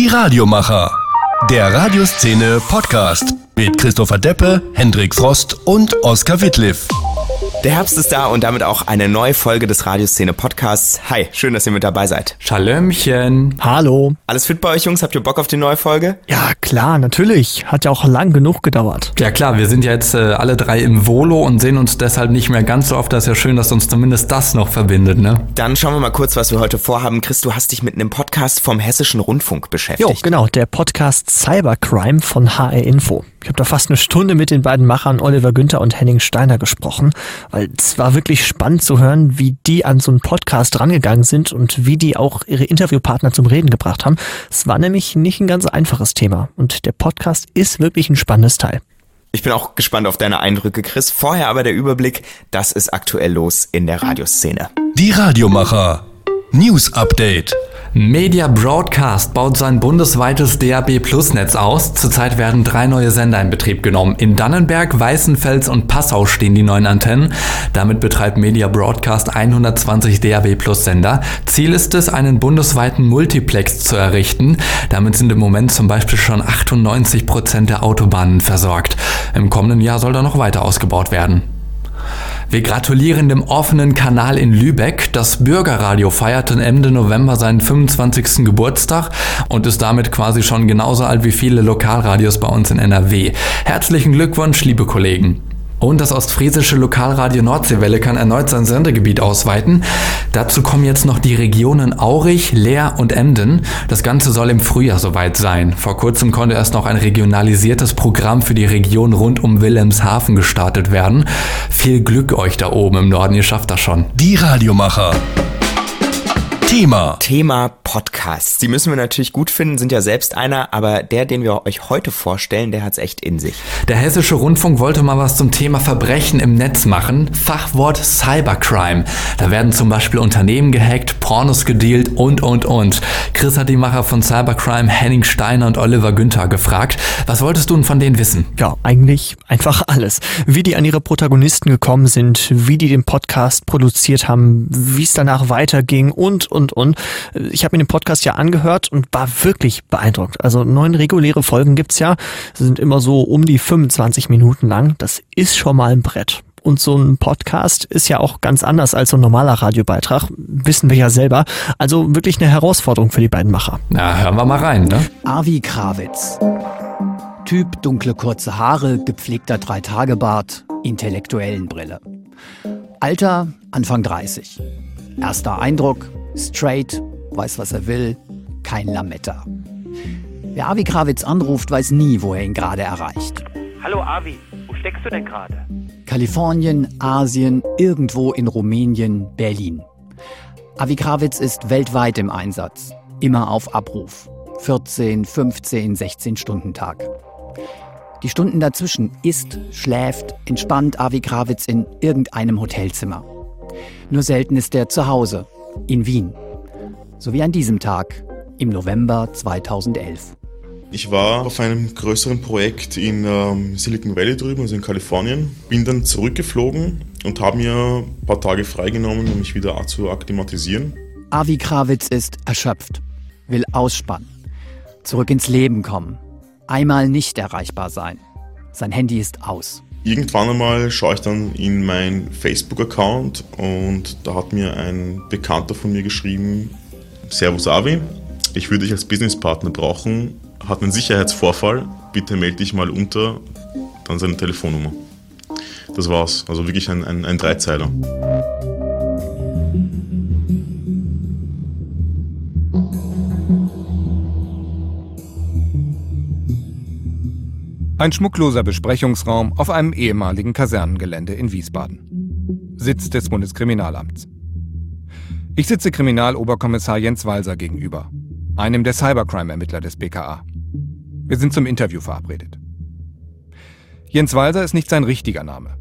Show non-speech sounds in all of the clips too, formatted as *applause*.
Die Radiomacher. Der Radioszene Podcast mit Christopher Deppe, Hendrik Frost und Oskar Wittliff. Der Herbst ist da und damit auch eine neue Folge des Radioszene Podcasts. Hi, schön, dass ihr mit dabei seid. Schalömchen. Hallo. Alles fit bei euch, Jungs? Habt ihr Bock auf die neue Folge? Ja, klar, natürlich. Hat ja auch lang genug gedauert. Ja klar, wir sind ja jetzt äh, alle drei im Volo und sehen uns deshalb nicht mehr ganz so oft. Das ist ja schön, dass uns zumindest das noch verbindet, ne? Dann schauen wir mal kurz, was wir heute vorhaben. Chris, du hast dich mit einem Podcast vom Hessischen Rundfunk beschäftigt. Jo, genau, der Podcast Cybercrime von HR Info. Ich habe da fast eine Stunde mit den beiden Machern Oliver Günther und Henning Steiner gesprochen, weil es war wirklich spannend zu hören, wie die an so einen Podcast rangegangen sind und wie die auch ihre Interviewpartner zum Reden gebracht haben. Es war nämlich nicht ein ganz einfaches Thema und der Podcast ist wirklich ein spannendes Teil. Ich bin auch gespannt auf deine Eindrücke, Chris. Vorher aber der Überblick, das ist aktuell los in der Radioszene. Die Radiomacher. News Update. Media Broadcast baut sein bundesweites DAB Plus Netz aus. Zurzeit werden drei neue Sender in Betrieb genommen. In Dannenberg, Weißenfels und Passau stehen die neuen Antennen. Damit betreibt Media Broadcast 120 DAB Plus Sender. Ziel ist es, einen bundesweiten Multiplex zu errichten. Damit sind im Moment zum Beispiel schon 98 Prozent der Autobahnen versorgt. Im kommenden Jahr soll da noch weiter ausgebaut werden. Wir gratulieren dem offenen Kanal in Lübeck. Das Bürgerradio feierte Ende November seinen 25. Geburtstag und ist damit quasi schon genauso alt wie viele Lokalradios bei uns in NRW. Herzlichen Glückwunsch, liebe Kollegen. Und das ostfriesische Lokalradio Nordseewelle kann erneut sein Sendegebiet ausweiten. Dazu kommen jetzt noch die Regionen Aurich, Leer und Emden. Das Ganze soll im Frühjahr soweit sein. Vor kurzem konnte erst noch ein regionalisiertes Programm für die Region rund um Wilhelmshaven gestartet werden. Viel Glück euch da oben im Norden, ihr schafft das schon. Die Radiomacher. Thema. Thema Podcasts. Die müssen wir natürlich gut finden, sind ja selbst einer, aber der, den wir euch heute vorstellen, der hat's echt in sich. Der Hessische Rundfunk wollte mal was zum Thema Verbrechen im Netz machen. Fachwort Cybercrime. Da werden zum Beispiel Unternehmen gehackt, Pornos gedealt und, und, und. Chris hat die Macher von Cybercrime, Henning Steiner und Oliver Günther gefragt. Was wolltest du denn von denen wissen? Ja, eigentlich einfach alles. Wie die an ihre Protagonisten gekommen sind, wie die den Podcast produziert haben, wie es danach weiterging und, und und, und. Ich habe mir den Podcast ja angehört und war wirklich beeindruckt. Also neun reguläre Folgen gibt's ja, sind immer so um die 25 Minuten lang. Das ist schon mal ein Brett. Und so ein Podcast ist ja auch ganz anders als so ein normaler Radiobeitrag, wissen wir ja selber. Also wirklich eine Herausforderung für die beiden Macher. Na, hören wir mal rein, ne? Avi Krawitz. Typ dunkle kurze Haare, gepflegter Dreitagebart, intellektuellen Brille. Alter Anfang 30. Erster Eindruck, straight, weiß, was er will, kein Lametta. Wer Avi Krawitz anruft, weiß nie, wo er ihn gerade erreicht. Hallo Avi, wo steckst du denn gerade? Kalifornien, Asien, irgendwo in Rumänien, Berlin. Avi Krawitz ist weltweit im Einsatz, immer auf Abruf. 14, 15, 16 Stunden Tag. Die Stunden dazwischen isst, schläft, entspannt Avi Krawitz in irgendeinem Hotelzimmer. Nur selten ist er zu Hause, in Wien. So wie an diesem Tag im November 2011. Ich war auf einem größeren Projekt in ähm, Silicon Valley drüben, also in Kalifornien. Bin dann zurückgeflogen und habe mir ein paar Tage freigenommen, um mich wieder zu akklimatisieren. Avi Krawitz ist erschöpft, will ausspannen, zurück ins Leben kommen, einmal nicht erreichbar sein. Sein Handy ist aus. Irgendwann einmal schaue ich dann in meinen Facebook-Account und da hat mir ein Bekannter von mir geschrieben, Servus Avi, ich würde dich als Businesspartner brauchen, hat einen Sicherheitsvorfall, bitte melde dich mal unter, dann seine Telefonnummer. Das war's, also wirklich ein, ein, ein Dreizeiler. Ein schmuckloser Besprechungsraum auf einem ehemaligen Kasernengelände in Wiesbaden. Sitz des Bundeskriminalamts. Ich sitze Kriminaloberkommissar Jens Walser gegenüber, einem der Cybercrime-Ermittler des BKA. Wir sind zum Interview verabredet. Jens Walser ist nicht sein richtiger Name.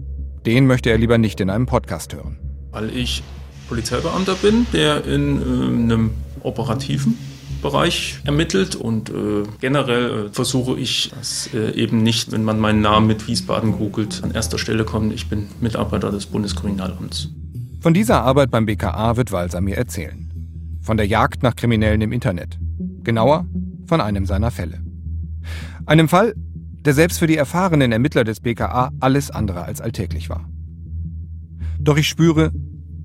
Den möchte er lieber nicht in einem Podcast hören. Weil ich Polizeibeamter bin, der in äh, einem operativen Bereich ermittelt und äh, generell äh, versuche ich, dass äh, eben nicht, wenn man meinen Namen mit Wiesbaden googelt, an erster Stelle kommt, ich bin Mitarbeiter des Bundeskriminalamts. Von dieser Arbeit beim BKA wird Walser mir erzählen. Von der Jagd nach Kriminellen im Internet. Genauer, von einem seiner Fälle. Einem Fall, der selbst für die erfahrenen Ermittler des BKA alles andere als alltäglich war. Doch ich spüre,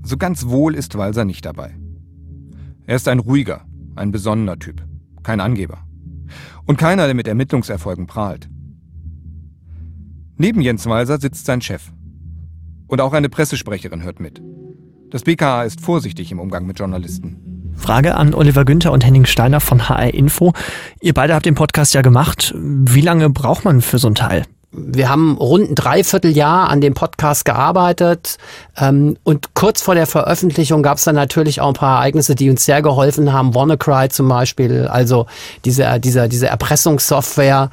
so ganz wohl ist Walser nicht dabei. Er ist ein ruhiger, ein besonnener Typ, kein Angeber. Und keiner, der mit Ermittlungserfolgen prahlt. Neben Jens Walser sitzt sein Chef. Und auch eine Pressesprecherin hört mit. Das BKA ist vorsichtig im Umgang mit Journalisten. Frage an Oliver Günther und Henning Steiner von HR Info. Ihr beide habt den Podcast ja gemacht. Wie lange braucht man für so ein Teil? Wir haben rund ein Dreivierteljahr an dem Podcast gearbeitet ähm, und kurz vor der Veröffentlichung gab es dann natürlich auch ein paar Ereignisse, die uns sehr geholfen haben. WannaCry zum Beispiel, also diese, diese, diese Erpressungssoftware.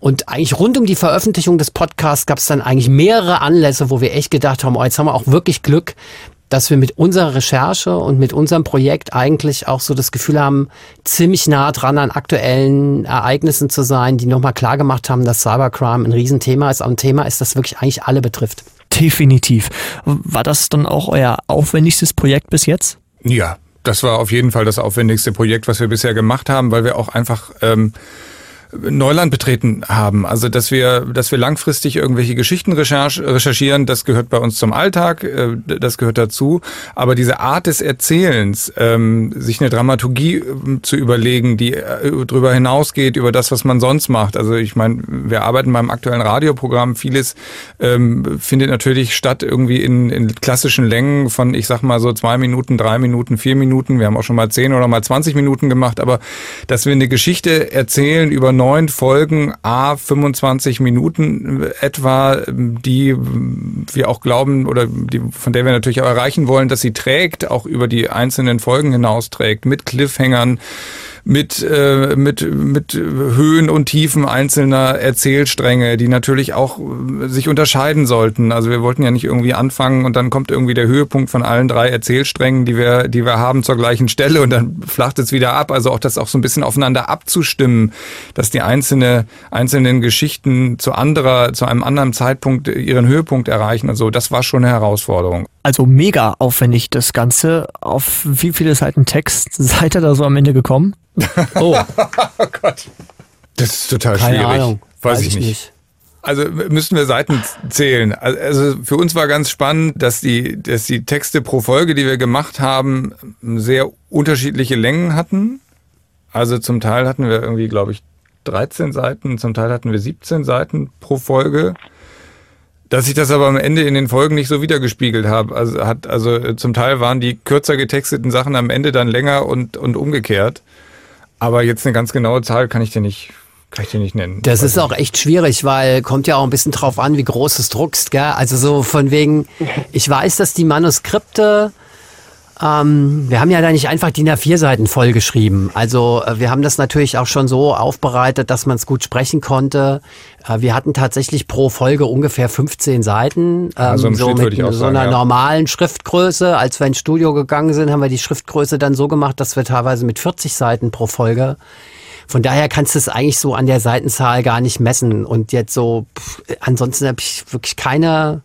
Und eigentlich rund um die Veröffentlichung des Podcasts gab es dann eigentlich mehrere Anlässe, wo wir echt gedacht haben, oh, jetzt haben wir auch wirklich Glück, dass wir mit unserer Recherche und mit unserem Projekt eigentlich auch so das Gefühl haben, ziemlich nah dran an aktuellen Ereignissen zu sein, die nochmal klar gemacht haben, dass Cybercrime ein Riesenthema ist, auch ein Thema ist, das wirklich eigentlich alle betrifft. Definitiv. War das dann auch euer aufwendigstes Projekt bis jetzt? Ja, das war auf jeden Fall das aufwendigste Projekt, was wir bisher gemacht haben, weil wir auch einfach ähm, Neuland betreten haben. Also dass wir, dass wir langfristig irgendwelche Geschichten recherchieren, das gehört bei uns zum Alltag, äh, das gehört dazu. Aber diese Art des Erzählens, ähm, sich eine Dramaturgie ähm, zu überlegen, die äh, darüber hinausgeht, über das, was man sonst macht. Also ich meine, wir arbeiten beim aktuellen Radioprogramm, vieles ähm, findet natürlich statt irgendwie in, in klassischen Längen von, ich sag mal so zwei Minuten, drei Minuten, vier Minuten. Wir haben auch schon mal zehn oder mal zwanzig Minuten gemacht, aber dass wir eine Geschichte erzählen über neun Folgen, a 25 Minuten etwa, die wir auch glauben oder die, von der wir natürlich auch erreichen wollen, dass sie trägt, auch über die einzelnen Folgen hinaus trägt, mit Cliffhangern mit, äh, mit, mit Höhen und Tiefen einzelner Erzählstränge, die natürlich auch äh, sich unterscheiden sollten. Also wir wollten ja nicht irgendwie anfangen und dann kommt irgendwie der Höhepunkt von allen drei Erzählsträngen, die wir, die wir haben, zur gleichen Stelle und dann flacht es wieder ab. Also auch das auch so ein bisschen aufeinander abzustimmen, dass die einzelne, einzelnen Geschichten zu anderer, zu einem anderen Zeitpunkt ihren Höhepunkt erreichen. Also das war schon eine Herausforderung. Also mega aufwendig das Ganze. Auf wie viele Seiten Text *laughs* seid ihr da so am Ende gekommen? Oh. *laughs* oh Gott. Das ist total Keine schwierig. Ahnung. Weiß, Weiß ich nicht. nicht. Also müssten wir Seiten zählen. Also für uns war ganz spannend, dass die, dass die Texte pro Folge, die wir gemacht haben, sehr unterschiedliche Längen hatten. Also zum Teil hatten wir irgendwie, glaube ich, 13 Seiten, zum Teil hatten wir 17 Seiten pro Folge. Dass ich das aber am Ende in den Folgen nicht so wiedergespiegelt habe. Also hat, also zum Teil waren die kürzer getexteten Sachen am Ende dann länger und, und umgekehrt. Aber jetzt eine ganz genaue Zahl kann ich dir nicht kann ich dir nicht nennen. Das ist auch echt schwierig, weil kommt ja auch ein bisschen drauf an, wie groß du es druckst, gell? Also so von wegen, *laughs* ich weiß, dass die Manuskripte, ähm, wir haben ja da nicht einfach DIN A4 Seiten vollgeschrieben. Also äh, wir haben das natürlich auch schon so aufbereitet, dass man es gut sprechen konnte. Äh, wir hatten tatsächlich pro Folge ungefähr 15 Seiten. Ähm, also im so Schnitt mit so sagen, einer ja. normalen Schriftgröße. Als wir ins Studio gegangen sind, haben wir die Schriftgröße dann so gemacht, dass wir teilweise mit 40 Seiten pro Folge von daher kannst du es eigentlich so an der Seitenzahl gar nicht messen. Und jetzt so, pff, ansonsten habe ich wirklich keine.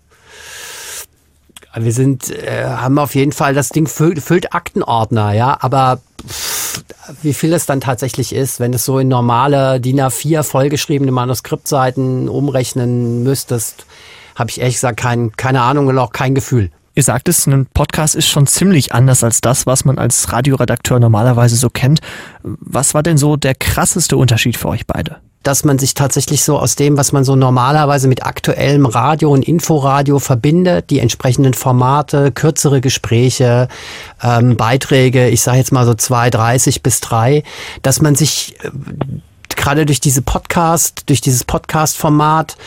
Wir sind, äh, haben auf jeden Fall, das Ding füllt, füllt Aktenordner, ja, aber pff, wie viel es dann tatsächlich ist, wenn es so in normale DIN A4 vollgeschriebene Manuskriptseiten umrechnen müsstest, habe ich ehrlich gesagt kein, keine Ahnung und auch kein Gefühl. Ihr sagt es, ein Podcast ist schon ziemlich anders als das, was man als Radioredakteur normalerweise so kennt. Was war denn so der krasseste Unterschied für euch beide? Dass man sich tatsächlich so aus dem, was man so normalerweise mit aktuellem Radio und Inforadio verbindet, die entsprechenden Formate, kürzere Gespräche, ähm, Beiträge, ich sage jetzt mal so zwei, 30 bis drei, dass man sich äh, gerade durch diese Podcast, durch dieses Podcast-Format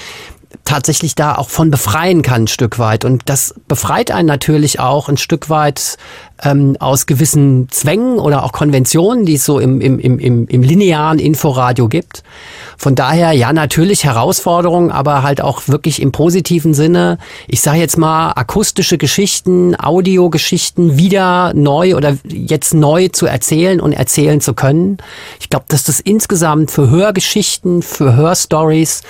tatsächlich da auch von befreien kann ein Stück weit. Und das befreit einen natürlich auch ein Stück weit ähm, aus gewissen Zwängen oder auch Konventionen, die es so im, im, im, im, linearen Inforadio gibt. Von daher, ja, natürlich Herausforderungen, aber halt auch wirklich im positiven Sinne. Ich sage jetzt mal, akustische Geschichten, Audiogeschichten wieder neu oder jetzt neu zu erzählen und erzählen zu können. Ich glaube, dass das insgesamt für Hörgeschichten, für Hörstories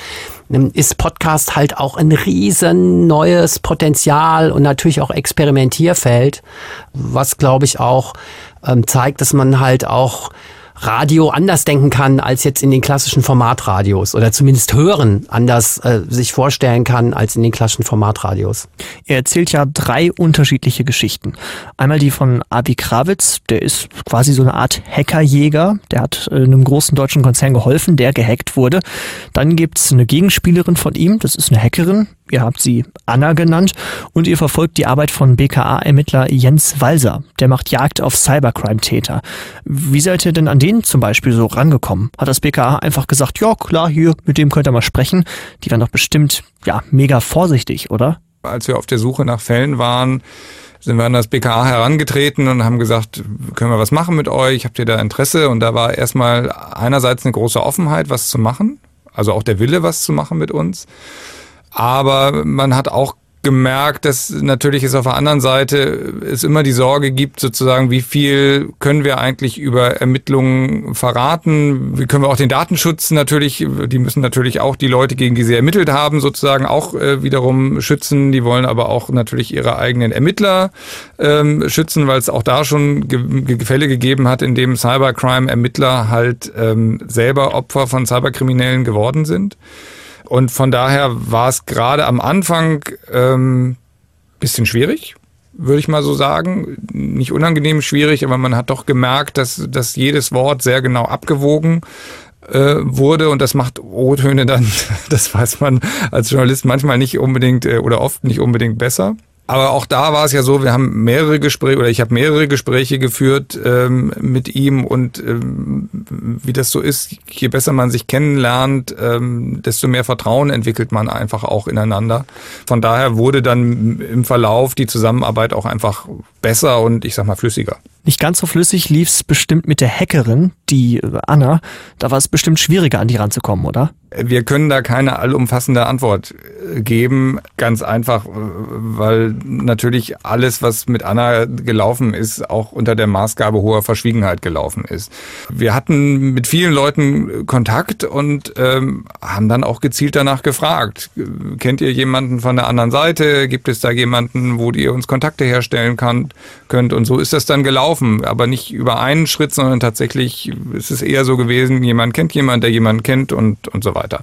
ist Podcast halt auch ein riesen neues Potenzial und natürlich auch Experimentierfeld, was glaube ich auch ähm, zeigt, dass man halt auch Radio anders denken kann als jetzt in den klassischen Formatradios oder zumindest hören anders äh, sich vorstellen kann als in den klassischen Formatradios. Er erzählt ja drei unterschiedliche Geschichten. Einmal die von Abi Krawitz, der ist quasi so eine Art Hackerjäger, der hat äh, einem großen deutschen Konzern geholfen, der gehackt wurde. Dann gibt's eine Gegenspielerin von ihm, das ist eine Hackerin, ihr habt sie Anna genannt und ihr verfolgt die Arbeit von BKA-Ermittler Jens Walser, der macht Jagd auf Cybercrime-Täter. Wie seid ihr denn an den zum Beispiel so rangekommen? Hat das BKA einfach gesagt, ja klar, hier, mit dem könnt ihr mal sprechen? Die waren doch bestimmt, ja, mega vorsichtig, oder? Als wir auf der Suche nach Fällen waren, sind wir an das BKA herangetreten und haben gesagt, können wir was machen mit euch? Habt ihr da Interesse? Und da war erstmal einerseits eine große Offenheit, was zu machen, also auch der Wille, was zu machen mit uns. Aber man hat auch gemerkt, dass natürlich es auf der anderen Seite es immer die Sorge gibt, sozusagen, wie viel können wir eigentlich über Ermittlungen verraten? Wie können wir auch den Datenschutz natürlich, die müssen natürlich auch die Leute, gegen die sie ermittelt haben, sozusagen auch äh, wiederum schützen. Die wollen aber auch natürlich ihre eigenen Ermittler ähm, schützen, weil es auch da schon Ge Fälle gegeben hat, in dem Cybercrime-Ermittler halt ähm, selber Opfer von Cyberkriminellen geworden sind. Und von daher war es gerade am Anfang ähm, bisschen schwierig, würde ich mal so sagen. Nicht unangenehm schwierig, aber man hat doch gemerkt, dass, dass jedes Wort sehr genau abgewogen äh, wurde und das macht O-Töne dann, *laughs* das weiß man als Journalist manchmal nicht unbedingt äh, oder oft nicht unbedingt besser. Aber auch da war es ja so, wir haben mehrere Gespräche oder ich habe mehrere Gespräche geführt ähm, mit ihm und ähm, wie das so ist, je besser man sich kennenlernt, ähm, desto mehr Vertrauen entwickelt man einfach auch ineinander. Von daher wurde dann im Verlauf die Zusammenarbeit auch einfach besser und ich sag mal flüssiger. Nicht ganz so flüssig lief's bestimmt mit der Hackerin, die äh, Anna. Da war es bestimmt schwieriger, an die ranzukommen, oder? Wir können da keine allumfassende Antwort äh, geben. Ganz einfach, äh, weil natürlich alles, was mit Anna gelaufen ist, auch unter der Maßgabe hoher Verschwiegenheit gelaufen ist. Wir hatten mit vielen Leuten Kontakt und ähm, haben dann auch gezielt danach gefragt. Kennt ihr jemanden von der anderen Seite? Gibt es da jemanden, wo ihr uns Kontakte herstellen könnt? Und so ist das dann gelaufen laufen, aber nicht über einen Schritt, sondern tatsächlich ist es eher so gewesen, jemand kennt jemand, der jemanden kennt und, und so weiter.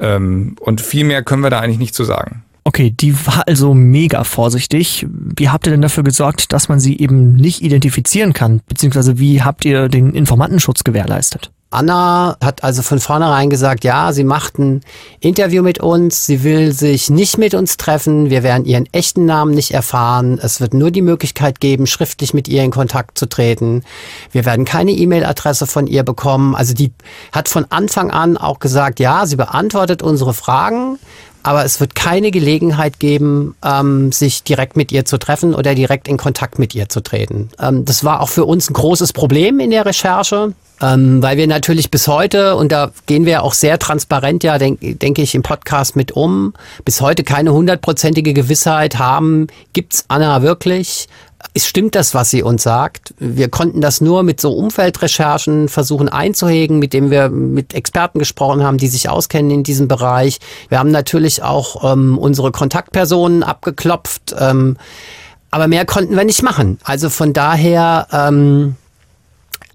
Ähm, und viel mehr können wir da eigentlich nicht zu sagen. Okay, die war also mega vorsichtig. Wie habt ihr denn dafür gesorgt, dass man sie eben nicht identifizieren kann? Beziehungsweise wie habt ihr den Informantenschutz gewährleistet? Anna hat also von vornherein gesagt, ja, sie macht ein Interview mit uns, sie will sich nicht mit uns treffen, wir werden ihren echten Namen nicht erfahren, es wird nur die Möglichkeit geben, schriftlich mit ihr in Kontakt zu treten. Wir werden keine E-Mail-Adresse von ihr bekommen. Also die hat von Anfang an auch gesagt, ja, sie beantwortet unsere Fragen, aber es wird keine Gelegenheit geben, ähm, sich direkt mit ihr zu treffen oder direkt in Kontakt mit ihr zu treten. Ähm, das war auch für uns ein großes Problem in der Recherche. Ähm, weil wir natürlich bis heute, und da gehen wir auch sehr transparent, ja, denke denk ich, im Podcast mit um, bis heute keine hundertprozentige Gewissheit haben, gibt's Anna wirklich? Es stimmt das, was sie uns sagt. Wir konnten das nur mit so Umfeldrecherchen versuchen einzuhegen, mit dem wir mit Experten gesprochen haben, die sich auskennen in diesem Bereich. Wir haben natürlich auch ähm, unsere Kontaktpersonen abgeklopft, ähm, aber mehr konnten wir nicht machen. Also von daher ähm,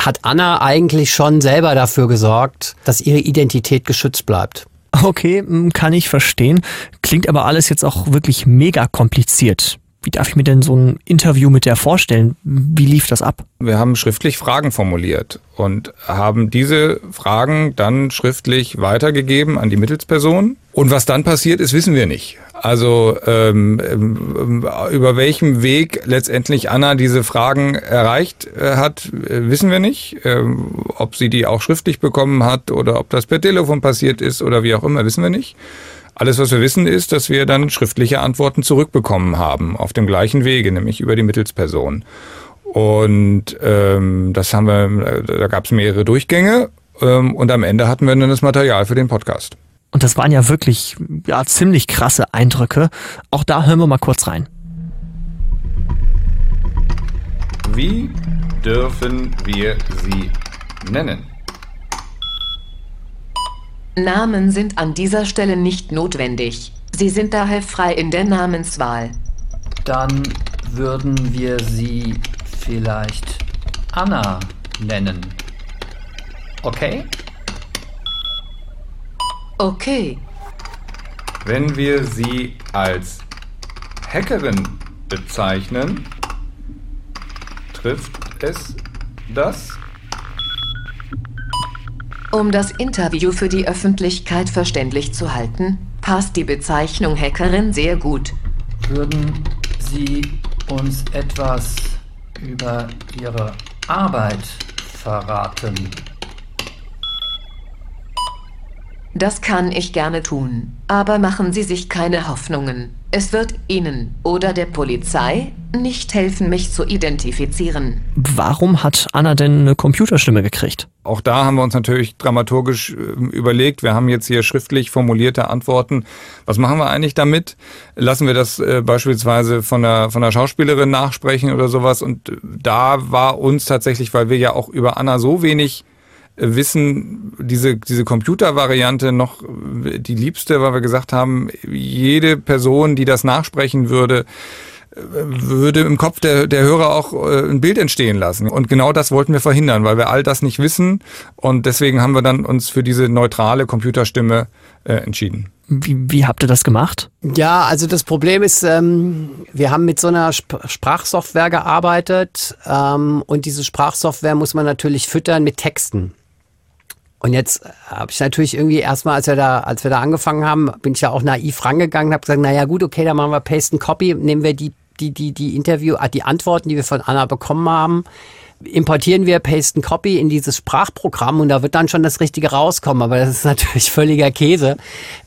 hat Anna eigentlich schon selber dafür gesorgt, dass ihre Identität geschützt bleibt. Okay, kann ich verstehen. Klingt aber alles jetzt auch wirklich mega kompliziert. Wie darf ich mir denn so ein Interview mit der vorstellen? Wie lief das ab? Wir haben schriftlich Fragen formuliert und haben diese Fragen dann schriftlich weitergegeben an die Mittelsperson. Und was dann passiert ist, wissen wir nicht. Also ähm, ähm, über welchem Weg letztendlich Anna diese Fragen erreicht äh, hat, äh, wissen wir nicht. Ähm, ob sie die auch schriftlich bekommen hat oder ob das per Telefon passiert ist oder wie auch immer, wissen wir nicht. Alles, was wir wissen, ist, dass wir dann schriftliche Antworten zurückbekommen haben, auf dem gleichen Wege, nämlich über die Mittelsperson. Und ähm, das haben wir, da gab es mehrere Durchgänge ähm, und am Ende hatten wir dann das Material für den Podcast. Und das waren ja wirklich ja, ziemlich krasse Eindrücke. Auch da hören wir mal kurz rein. Wie dürfen wir sie nennen? Namen sind an dieser Stelle nicht notwendig. Sie sind daher frei in der Namenswahl. Dann würden wir sie vielleicht Anna nennen. Okay? Okay. Wenn wir sie als Hackerin bezeichnen, trifft es das? Um das Interview für die Öffentlichkeit verständlich zu halten, passt die Bezeichnung Hackerin sehr gut. Würden Sie uns etwas über Ihre Arbeit verraten? Das kann ich gerne tun. Aber machen Sie sich keine Hoffnungen. Es wird Ihnen oder der Polizei nicht helfen, mich zu identifizieren. Warum hat Anna denn eine Computerstimme gekriegt? Auch da haben wir uns natürlich dramaturgisch äh, überlegt. Wir haben jetzt hier schriftlich formulierte Antworten. Was machen wir eigentlich damit? Lassen wir das äh, beispielsweise von der, von der Schauspielerin nachsprechen oder sowas? Und da war uns tatsächlich, weil wir ja auch über Anna so wenig wissen, diese, diese Computervariante noch die liebste, weil wir gesagt haben, jede Person, die das nachsprechen würde, würde im Kopf der, der Hörer auch äh, ein Bild entstehen lassen. Und genau das wollten wir verhindern, weil wir all das nicht wissen. Und deswegen haben wir dann uns für diese neutrale Computerstimme äh, entschieden. Wie, wie habt ihr das gemacht? Ja, also das Problem ist, ähm, wir haben mit so einer Sp Sprachsoftware gearbeitet ähm, und diese Sprachsoftware muss man natürlich füttern mit Texten. Und jetzt habe ich natürlich irgendwie erstmal, als wir da, als wir da angefangen haben, bin ich ja auch naiv rangegangen, habe gesagt, naja gut, okay, dann machen wir Paste and Copy, nehmen wir die, die, die, die Interview, ah, die Antworten, die wir von Anna bekommen haben, importieren wir Paste and Copy in dieses Sprachprogramm und da wird dann schon das Richtige rauskommen. Aber das ist natürlich *laughs* völliger Käse,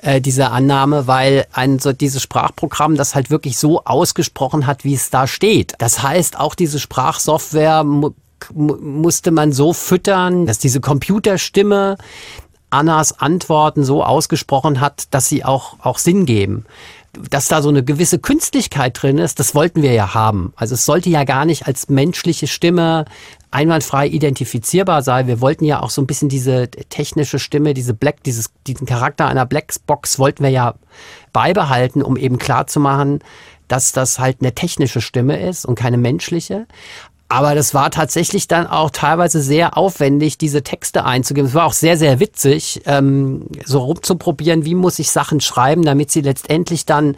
äh, diese Annahme, weil ein so dieses Sprachprogramm das halt wirklich so ausgesprochen hat, wie es da steht. Das heißt, auch diese Sprachsoftware musste man so füttern, dass diese Computerstimme Annas Antworten so ausgesprochen hat, dass sie auch, auch Sinn geben. Dass da so eine gewisse Künstlichkeit drin ist, das wollten wir ja haben. Also es sollte ja gar nicht als menschliche Stimme einwandfrei identifizierbar sein. Wir wollten ja auch so ein bisschen diese technische Stimme, diese Black, dieses, diesen Charakter einer Blackbox wollten wir ja beibehalten, um eben klar zu machen, dass das halt eine technische Stimme ist und keine menschliche. Aber das war tatsächlich dann auch teilweise sehr aufwendig, diese Texte einzugeben. Es war auch sehr, sehr witzig, ähm, so rumzuprobieren, wie muss ich Sachen schreiben, damit sie letztendlich dann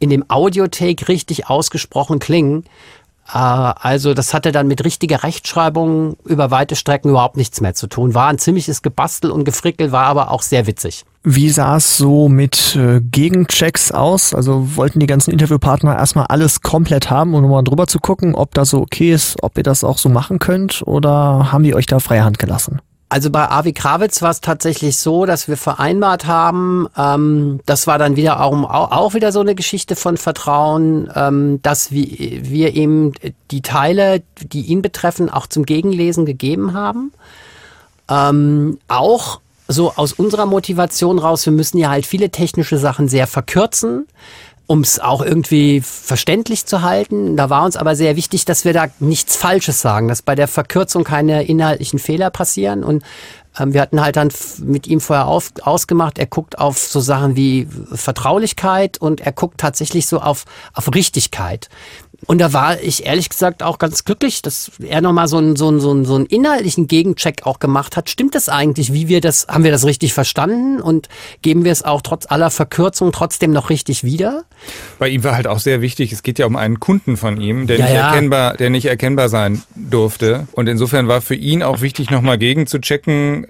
in dem Audiotake richtig ausgesprochen klingen. Äh, also das hatte dann mit richtiger Rechtschreibung über weite Strecken überhaupt nichts mehr zu tun. War ein ziemliches Gebastel und Gefrickel, war aber auch sehr witzig. Wie sah es so mit äh, Gegenchecks aus? Also wollten die ganzen Interviewpartner erstmal alles komplett haben, um nochmal drüber zu gucken, ob das so okay ist, ob ihr das auch so machen könnt oder haben die euch da freie Hand gelassen? Also bei Avi Krawitz war es tatsächlich so, dass wir vereinbart haben, ähm, das war dann wieder auch, auch wieder so eine Geschichte von Vertrauen, ähm, dass wir, wir ihm die Teile, die ihn betreffen, auch zum Gegenlesen gegeben haben. Ähm, auch so aus unserer Motivation raus, wir müssen ja halt viele technische Sachen sehr verkürzen, um es auch irgendwie verständlich zu halten. Da war uns aber sehr wichtig, dass wir da nichts Falsches sagen, dass bei der Verkürzung keine inhaltlichen Fehler passieren. Und wir hatten halt dann mit ihm vorher auf, ausgemacht, er guckt auf so Sachen wie Vertraulichkeit und er guckt tatsächlich so auf, auf Richtigkeit. Und da war ich ehrlich gesagt auch ganz glücklich, dass er nochmal so einen, so, einen, so, einen, so einen inhaltlichen Gegencheck auch gemacht hat. Stimmt das eigentlich? Wie wir das, haben wir das richtig verstanden? Und geben wir es auch trotz aller Verkürzung trotzdem noch richtig wieder? Bei ihm war halt auch sehr wichtig, es geht ja um einen Kunden von ihm, der, ja, nicht, ja. Erkennbar, der nicht erkennbar sein durfte. Und insofern war für ihn auch wichtig, nochmal gegen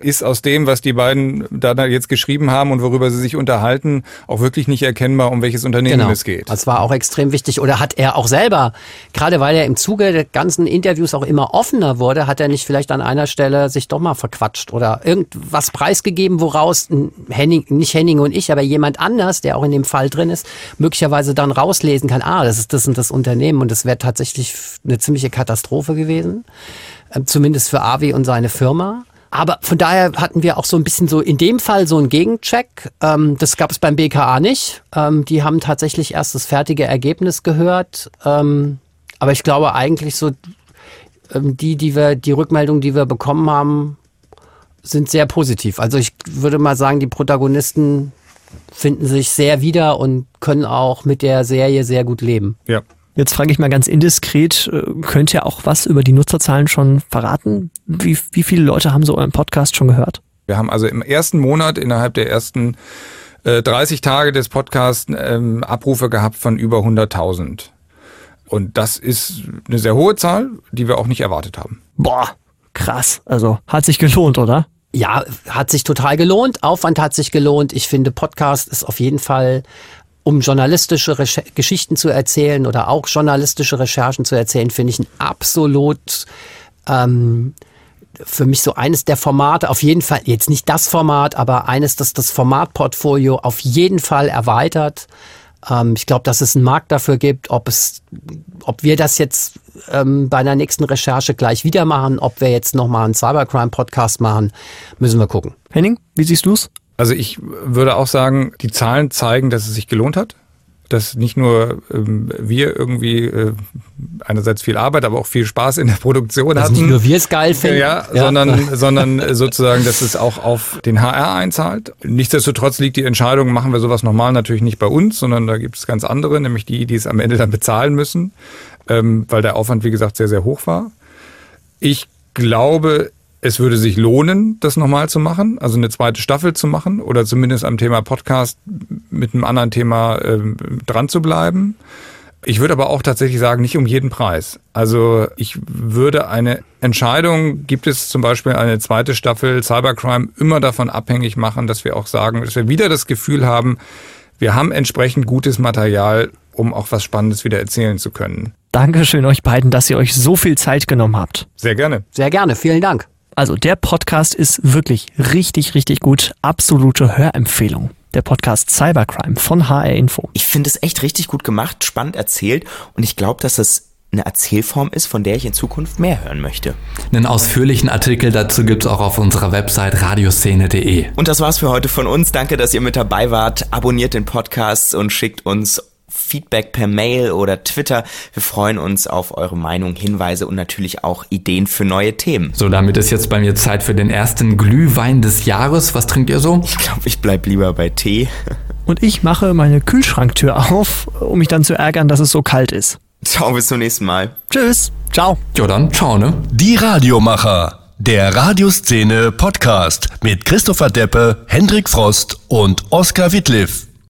ist aus dem, was die beiden da jetzt geschrieben haben und worüber sie sich unterhalten, auch wirklich nicht erkennbar, um welches Unternehmen genau. es geht. Das war auch extrem wichtig. Oder hat er auch selber gerade weil er im Zuge der ganzen Interviews auch immer offener wurde, hat er nicht vielleicht an einer Stelle sich doch mal verquatscht oder irgendwas preisgegeben, woraus Henning, nicht Henning und ich, aber jemand anders, der auch in dem Fall drin ist, möglicherweise dann rauslesen kann, ah, das ist das und das Unternehmen und das wäre tatsächlich eine ziemliche Katastrophe gewesen. Ähm, zumindest für Avi und seine Firma. Aber von daher hatten wir auch so ein bisschen so in dem Fall so einen Gegencheck. Ähm, das gab es beim BKA nicht. Ähm, die haben tatsächlich erst das fertige Ergebnis gehört. Ähm, aber ich glaube eigentlich so, ähm, die, die wir, die Rückmeldungen, die wir bekommen haben, sind sehr positiv. Also ich würde mal sagen, die Protagonisten finden sich sehr wieder und können auch mit der Serie sehr gut leben. Ja, Jetzt frage ich mal ganz indiskret, äh, könnt ihr auch was über die Nutzerzahlen schon verraten? Wie, wie viele Leute haben so euren Podcast schon gehört? Wir haben also im ersten Monat innerhalb der ersten äh, 30 Tage des Podcasts ähm, Abrufe gehabt von über 100.000. Und das ist eine sehr hohe Zahl, die wir auch nicht erwartet haben. Boah, krass. Also hat sich gelohnt, oder? Ja, hat sich total gelohnt. Aufwand hat sich gelohnt. Ich finde, Podcast ist auf jeden Fall, um journalistische Recher Geschichten zu erzählen oder auch journalistische Recherchen zu erzählen, finde ich ein absolut ähm, für mich so eines der Formate, auf jeden Fall, jetzt nicht das Format, aber eines, das das Formatportfolio auf jeden Fall erweitert. Ähm, ich glaube, dass es einen Markt dafür gibt, ob es, ob wir das jetzt ähm, bei einer nächsten Recherche gleich wieder machen, ob wir jetzt nochmal einen Cybercrime-Podcast machen, müssen wir gucken. Henning, wie siehst du's? Also ich würde auch sagen, die Zahlen zeigen, dass es sich gelohnt hat dass nicht nur ähm, wir irgendwie äh, einerseits viel Arbeit, aber auch viel Spaß in der Produktion dass hatten. Nicht nur wir es geil finden. Ja, ja. Sondern, *laughs* sondern sozusagen, dass es auch auf den HR einzahlt. Nichtsdestotrotz liegt die Entscheidung, machen wir sowas normal natürlich nicht bei uns, sondern da gibt es ganz andere, nämlich die, die es am Ende dann bezahlen müssen, ähm, weil der Aufwand, wie gesagt, sehr, sehr hoch war. Ich glaube, es würde sich lohnen, das nochmal zu machen, also eine zweite Staffel zu machen oder zumindest am Thema Podcast mit einem anderen Thema ähm, dran zu bleiben. Ich würde aber auch tatsächlich sagen, nicht um jeden Preis. Also ich würde eine Entscheidung, gibt es zum Beispiel eine zweite Staffel Cybercrime, immer davon abhängig machen, dass wir auch sagen, dass wir wieder das Gefühl haben, wir haben entsprechend gutes Material, um auch was Spannendes wieder erzählen zu können. Dankeschön euch beiden, dass ihr euch so viel Zeit genommen habt. Sehr gerne. Sehr gerne, vielen Dank. Also der Podcast ist wirklich richtig, richtig gut. Absolute Hörempfehlung. Der Podcast Cybercrime von HR Info. Ich finde es echt richtig gut gemacht, spannend erzählt und ich glaube, dass es eine Erzählform ist, von der ich in Zukunft mehr hören möchte. Einen ausführlichen Artikel dazu gibt es auch auf unserer Website radioszene.de. Und das war's für heute von uns. Danke, dass ihr mit dabei wart. Abonniert den Podcast und schickt uns Feedback per Mail oder Twitter. Wir freuen uns auf eure Meinung, Hinweise und natürlich auch Ideen für neue Themen. So, damit ist jetzt bei mir Zeit für den ersten Glühwein des Jahres. Was trinkt ihr so? Ich glaube, ich bleib lieber bei Tee. *laughs* Und ich mache meine Kühlschranktür auf, um mich dann zu ärgern, dass es so kalt ist. Ciao, bis zum nächsten Mal. Tschüss. Ciao. Ja, dann ciao, ne? Die Radiomacher. Der Radioszene Podcast mit Christopher Deppe, Hendrik Frost und Oskar Wittliff.